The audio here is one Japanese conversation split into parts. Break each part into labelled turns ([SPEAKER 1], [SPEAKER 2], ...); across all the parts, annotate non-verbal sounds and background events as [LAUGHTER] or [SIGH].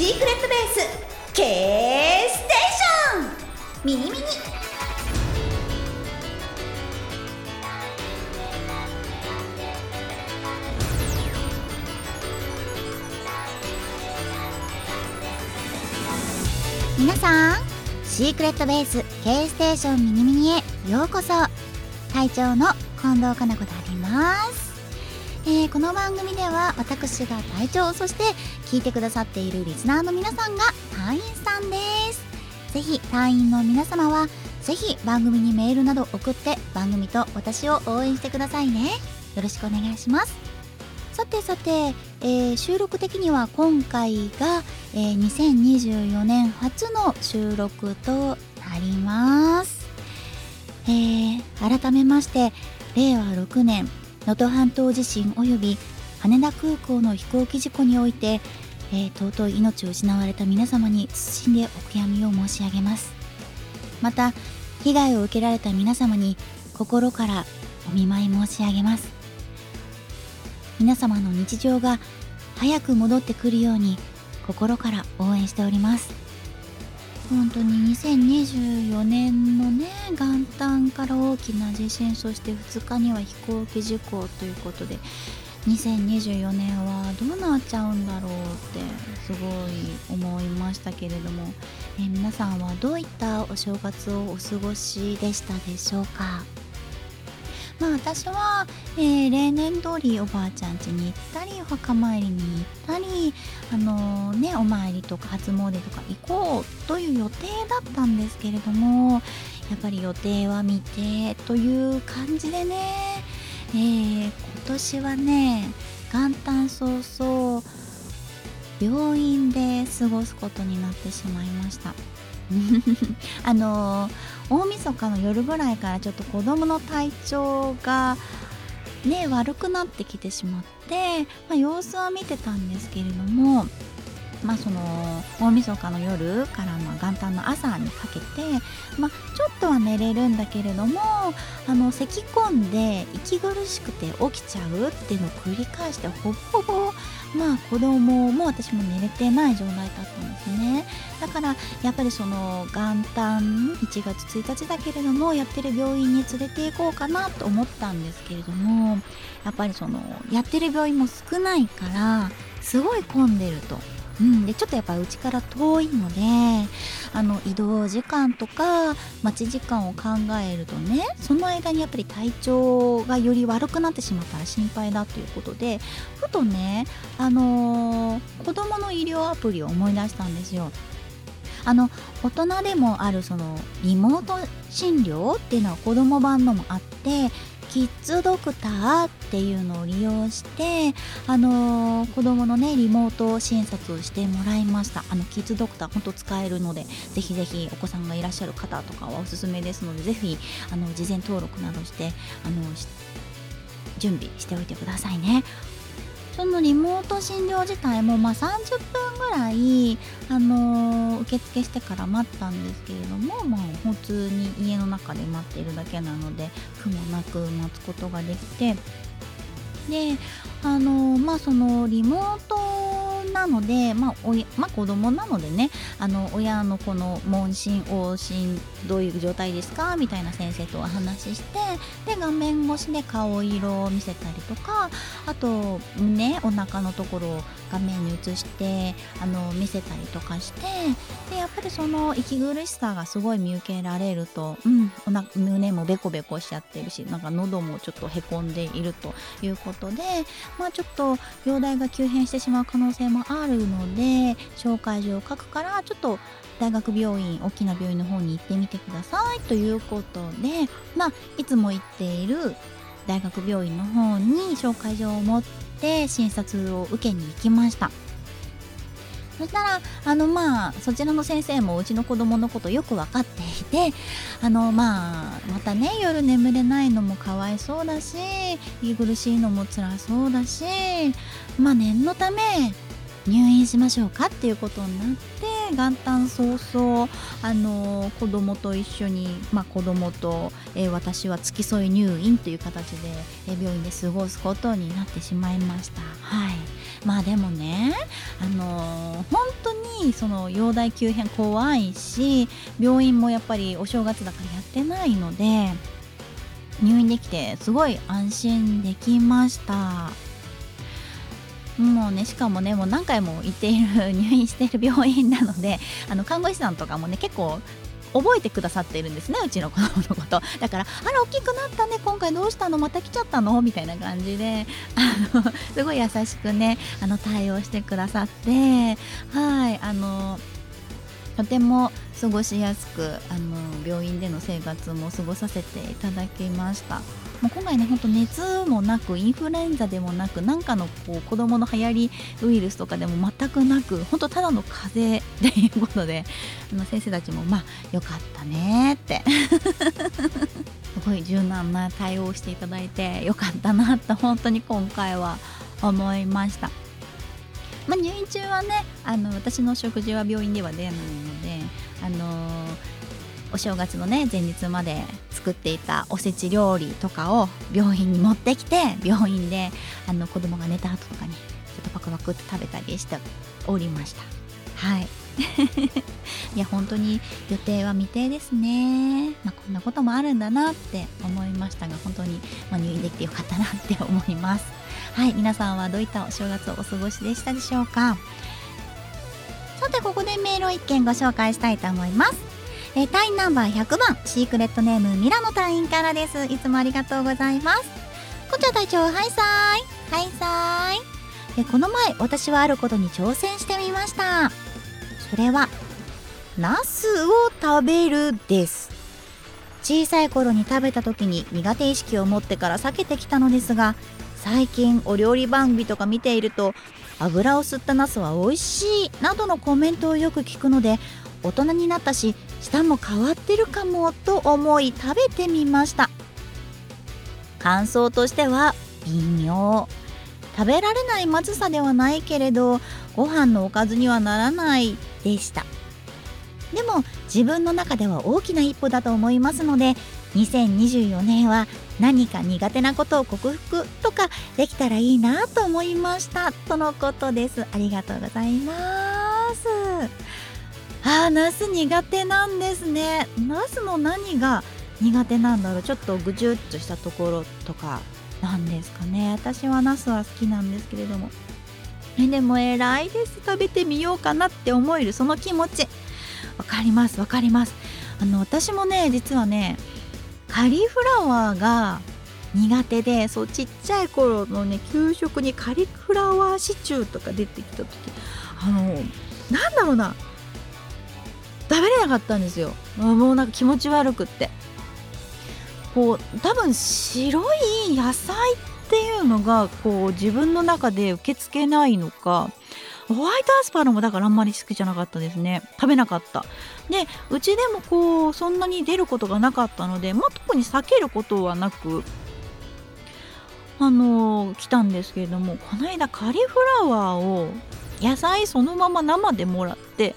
[SPEAKER 1] シークレットベース K ステーション。ミニミニ。
[SPEAKER 2] 皆さんシークレットベース K ステーションミニミニへようこそ。隊長の近藤かな子であります、えーこの番組では私が隊長そして聞いてくださっているリスナーの皆さんが隊員さんです。ぜひ隊員の皆様はぜひ番組にメールなど送って番組と私を応援してくださいね。よろしくお願いします。さてさて、えー収録的には今回が、えー2024年初の収録となります、えー改めまして令和6年能登半島地震及び羽田空港の飛行機事故において、えー尊い命を失われた皆様に謹んでお悔やみを申し上げます。また被害を受けられた皆様に心からお見舞い申し上げます。皆様の日常が早く戻ってくるように心から応援しております。本当に2024年のね元旦から大きな地震そして2日には飛行機事故ということで2024年はどうなっちゃうんだろうってすごい思いましたけれども、え皆さんはどういったお正月をお過ごしでしたでしょうか？まあ私は、えー例年通りおばあちゃん家に行ったりお墓参りに行ったりあのねお参りとか初詣とか行こうという予定だったんですけれどもやっぱり予定は未定という感じでね、えー今年はね元旦早々病院で過ごすことになってしまいました。[LAUGHS] あの大晦日の夜ぐらいからちょっと子供の体調がね悪くなってきてしまって、まあ、様子は見てたんですけれどもまあその大晦日の夜からま元旦の朝にかけて、まあ、ちょっとは寝れるんだけれどもあの咳き込んで息苦しくて起きちゃうっていうのを繰り返してほぼほぼまあ子供も私も寝れてない状態だったんですねだからやっぱりその元旦1月1日だけれどもやってる病院に連れて行こうかなと思ったんですけれどもやっぱりそのやってる病院も少ないからすごい混んでると。うん、でちょっとやっぱうちから遠いのであの移動時間とか待ち時間を考えるとねその間にやっぱり体調がより悪くなってしまったら心配だということでふとね、あのー子供の医療アプリを思い出したんですよ。あの大人でもあるそのリモート診療っていうのは子供版のもあってキッズドクターっていうのを利用して、あのー子供のねリモート診察をしてもらいました。あのキッズドクター本当使えるのでぜひぜひお子さんがいらっしゃる方とかはおすすめですのでぜひあの事前登録などしてあの準備しておいてくださいね。そのリモート診療自体もまあ30分ぐらい、あのー受付してから待ったんですけれども、まあ、普通に家の中で待っているだけなので苦もなく待つことができてであのーまあそのリモートなので、まあおまあ、子供なのでねあの親のこの問診往診どういう状態ですか？みたいな先生とお話ししてで画面越しで顔色を見せたりとかあと胸お腹のところを画面に映してあの見せたりとかしてでやっぱりその息苦しさがすごい見受けられると、うん、おな胸もベコベコしちゃってるしなんか喉もちょっとへこんでいるということでまあちょっと容体が急変してしまう可能性もあるので紹介状を書くからちょっと大学病院大きな病院の方に行ってみてくださいということでまあいつも行っている大学病院の方に紹介状を持って診察を受けに行きました。そしたらあのまあそちらの先生もうちの子供のことよく分かっていてあのまあまたね夜眠れないのもかわいそうだし息苦しいのも辛そうだしまあ念のため入院しましょうかっていうことになって元旦早々あの子供と一緒に、まあ、子供と、えー私は付き添い入院という形で、えー病院で過ごすことになってしまいました。はいまあでもねあのー、本当にその容体急変怖いし病院もやっぱりお正月だからやってないので入院できてすごい安心できましたもうねしかもねもう何回も行っている入院している病院なので [LAUGHS] あの看護師さんとかもね結構覚えてくださっているんですねうちの子供のことだから「あら大きくなったね今回どうしたの？また来ちゃったの?」みたいな感じであのすごい優しくねあの対応してくださってはいあのとても過ごしやすくあの病院での生活も過ごさせていただきました。もう今回ねほんと熱もなくインフルエンザでもなくなんかのこう子供の流行りウイルスとかでも全くなく本当ただの風邪っていうことであの先生たちもまあよかったねって。[LAUGHS] すごい柔軟な対応をしていただいてよかったなって本当に今回は思いました。まあ、入院中はねあの私の食事は病院では出ないので、あのー、お正月のね前日まで作っていたおせち料理とかを病院に持ってきて病院であの子供が寝た後とかにちょっとパクパクって食べたりしておりました。はい。[LAUGHS] いや本当に予定は未定ですね、まあ、こんなこともあるんだなって思いましたが本当に、ま、入院できてよかったなって思います。はい。皆さんはどういったお正月をお過ごしでしたでしょうか？さてここでメールを1件ご紹介したいと思います。えー、隊員ナンバー100番シークレットネームミラノ隊員からです。いつもありがとうございます。こちら隊長はいさーいはいさーいえこの前私はあることに挑戦してみました。それはナスを食べるです。小さい頃に食べた時に苦手意識を持ってから避けてきたのですが最近お料理番組とか見ていると油を吸ったナスは美味しいなどのコメントをよく聞くので大人になったし舌も変わってるかもと思い食べてみました。感想としては微妙。食べられないまずさではないけれどご飯のおかずにはならないでした。でも自分の中では大きな一歩だと思いますので2024年は何か苦手なことを克服とかできたらいいなと思いました。とのことです。ありがとうございます。あーナス苦手なんですね。ナスの何が苦手なんだろう。ちょっとぐじゅっとしたところとかなんですかね。私はナスは好きなんですけれども。えでも偉いです。食べてみようかなって思えるその気持ち。わかりますわかります。あの私もね実はねカリフラワーが苦手でそうちっちゃい頃のね給食にカリフラワーシチューとか出てきた時あのなんだろうな食べれなかったんですよ。もうなんか気持ち悪くって。こう多分白い野菜っていうのがこう自分の中で受け付けないのかホワイトアスパラもだからあんまり好きじゃなかったですね。食べなかった。でうちでもこうそんなに出ることがなかったので、まあ、特に避けることはなくあのー、来たんですけれどもこの間カリフラワーを野菜そのまま生でもらって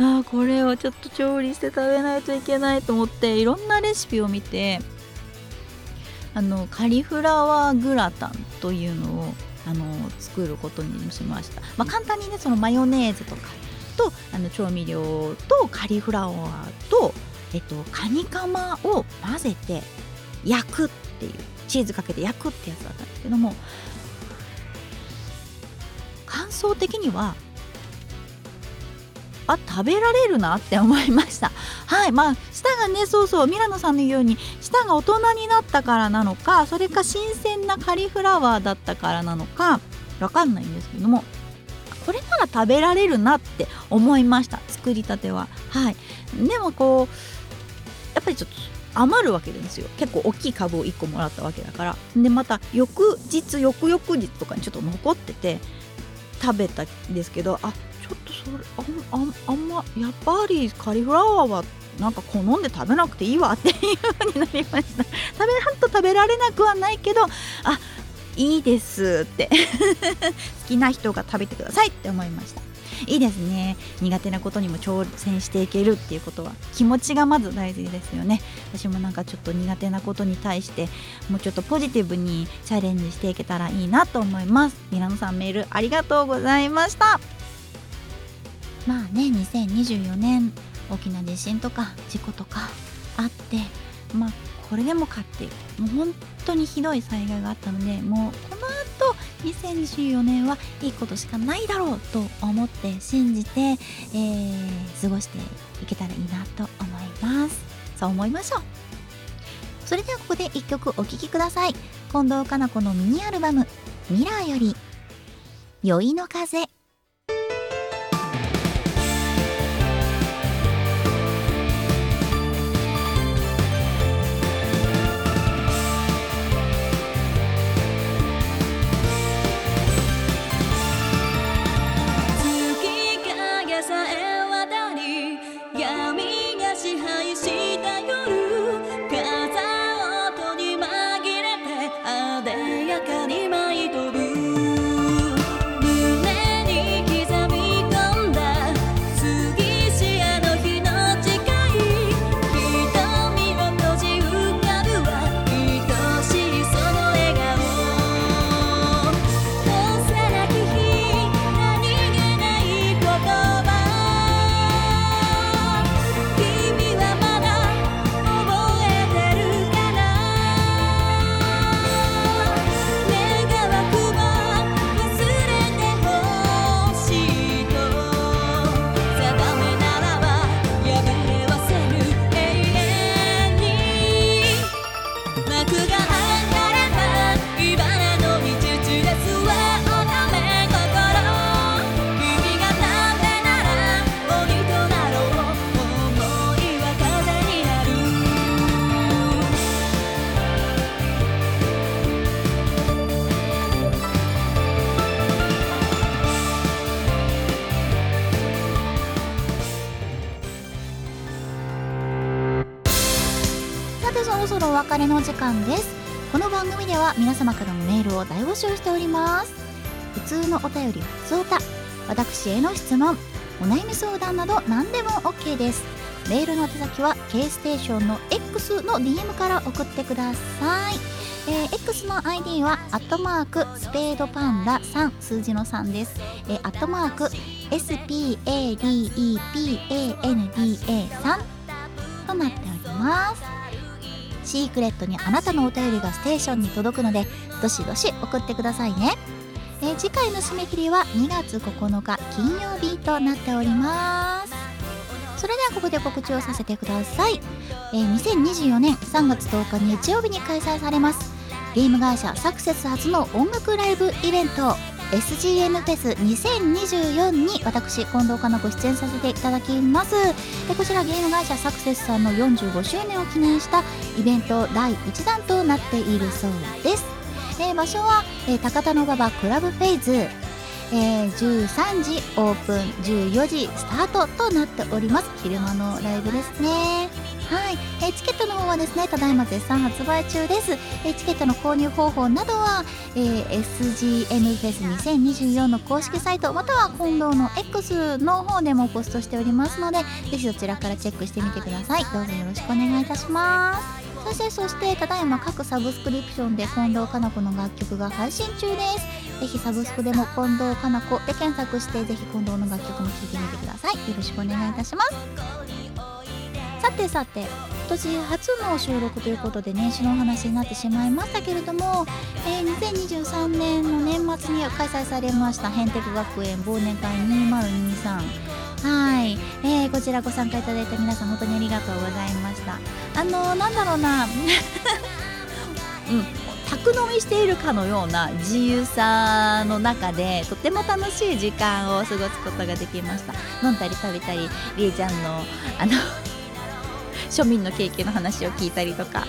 [SPEAKER 2] ああこれをちょっと調理して食べないといけないと思っていろんなレシピを見てあのカリフラワーグラタンというのをあの作ることにしました、まあ、簡単にねそのマヨネーズとかとあの調味料とカリフラワーと、えっと、カニカマを混ぜて焼くっていうチーズかけて焼くってやつだったんですけども感想的にはあ食べられるなって思いました。はいまあ舌がねそうそうミラノさんのように舌が大人になったからなのかそれか新鮮なカリフラワーだったからなのかわかんないんですけどもこれなら食べられるなって思いました作りたては。はい。でもこうやっぱりちょっと余るわけですよ。結構大きい株を1個もらったわけだから。でまた翌日翌々日とかにちょっと残ってて食べたんですけどあょっとそれあああんまやっぱりカリフラワーはなんか好んで食べなくていいわっていう風になりました。食べはんと食べられなくはないけどあいいですって。好きな人が食べてくださいって思いましたいいですね苦手なことにも挑戦していけるっていうことは気持ちがまず大事ですよね。私もなんかちょっと苦手なことに対してもうちょっとポジティブにチャレンジしていけたらいいなと思います。ミラノさんメールありがとうございました。まあね2024年大きな地震とか事故とかあってまあこれでもかってもう本当にひどい災害があったのでもうこの後2024年はいいことしかないだろうと思って信じて、えー、過ごしていけたらいいなと思います。そう思いましょう。それではここで1曲お聴きください。近藤かな子のミニアルバム「ミラーより酔いの風」別れの時間です。この番組では皆様からのメールを大募集しております。普通のお便り普通歌私への質問お悩み相談など何でも OK です。メールの宛先は K ステーションの X の DM から送ってください。えー、X の ID はアットマークスペードパンダ3数字の3です、えー、アットマーク SPADEPANDA3 となっております。シークレットにあなたのお便りがステーションに届くのでどしどし送ってくださいね、え、次回の締め切りは2月9日金曜日となっております。それではここで告知をさせてください、え、2024年3月10日日曜日に開催されます。ゲーム会社サクセス初の音楽ライブイベント。SGN フェス2024に私近藤かな子出演させていただきます。でこちらゲーム会社サクセスさんの45周年を記念したイベント第1弾となっているそうです、え、場所は、え、高田馬場クラブフェイズ。えー、13時オープン14時スタートとなっております。昼間のライブですね。はい、え、チケットの方はですねただいま絶賛発売中です、え、チケットの購入方法などは、えー、SGN フェス2024の公式サイトまたは近藤の X の方でもポストしておりますのでぜひそちらからチェックしてみてください。どうぞよろしくお願いいたします。そしてそしてただいま各サブスクリプションで近藤かな子の楽曲が配信中です。ぜひサブスクでも近藤かな子で検索してぜひ近藤の楽曲も聴いてみてください。よろしくお願いいたします。さてさて今年初の収録ということで年始のお話になってしまいましたけれども、えー、2023年の年末に開催されましたヘンテク学園忘年会2023はい、えー、こちらご参加いただいた皆さん本当にありがとうございました。あのー、なんだろうな。[LAUGHS] うん。宅飲みしているかのような自由さの中でとても楽しい時間を過ごすことができました。飲んだり食べたりりえちゃんのあの庶民の経験の話を聞いたりとか。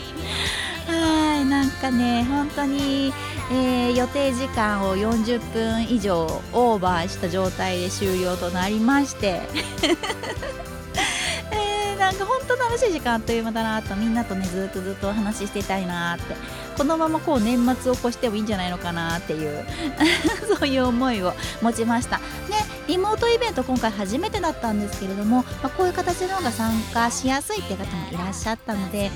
[SPEAKER 2] はいなんかね本当にえー、予定時間を40分以上オーバーした状態で終了となりまして。本当楽しい時間あっという間だなとみんなとねずっとずっとお話ししていたいなって。このままこう年末を越してもいいんじゃないのかなっていう。[LAUGHS] そういう思いを持ちました。ねリモートイベント今回初めてだったんですけれども、まあ、こういう形の方が参加しやすいっていう方もいらっしゃったので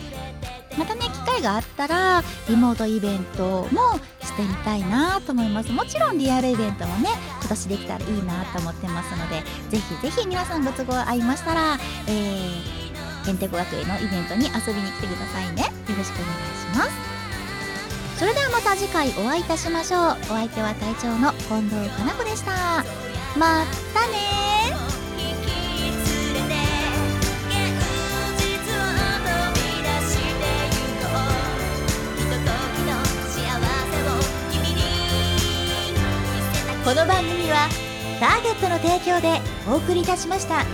[SPEAKER 2] またね機会があったらリモートイベントもしてみたいなと思います。もちろんリアルイベントもね今年できたらいいなと思ってますのでぜひぜひ皆さんご都合合いましたら、えー、へんてこ学園のイベントに遊びに来てくださいね。よろしくお願いします。それではまた次回お会いいたしましょう。お相手は隊長の近藤かな子でした。またね
[SPEAKER 1] この幸せを君に見せた
[SPEAKER 2] この番組はターゲットの提供でお送りいたしました。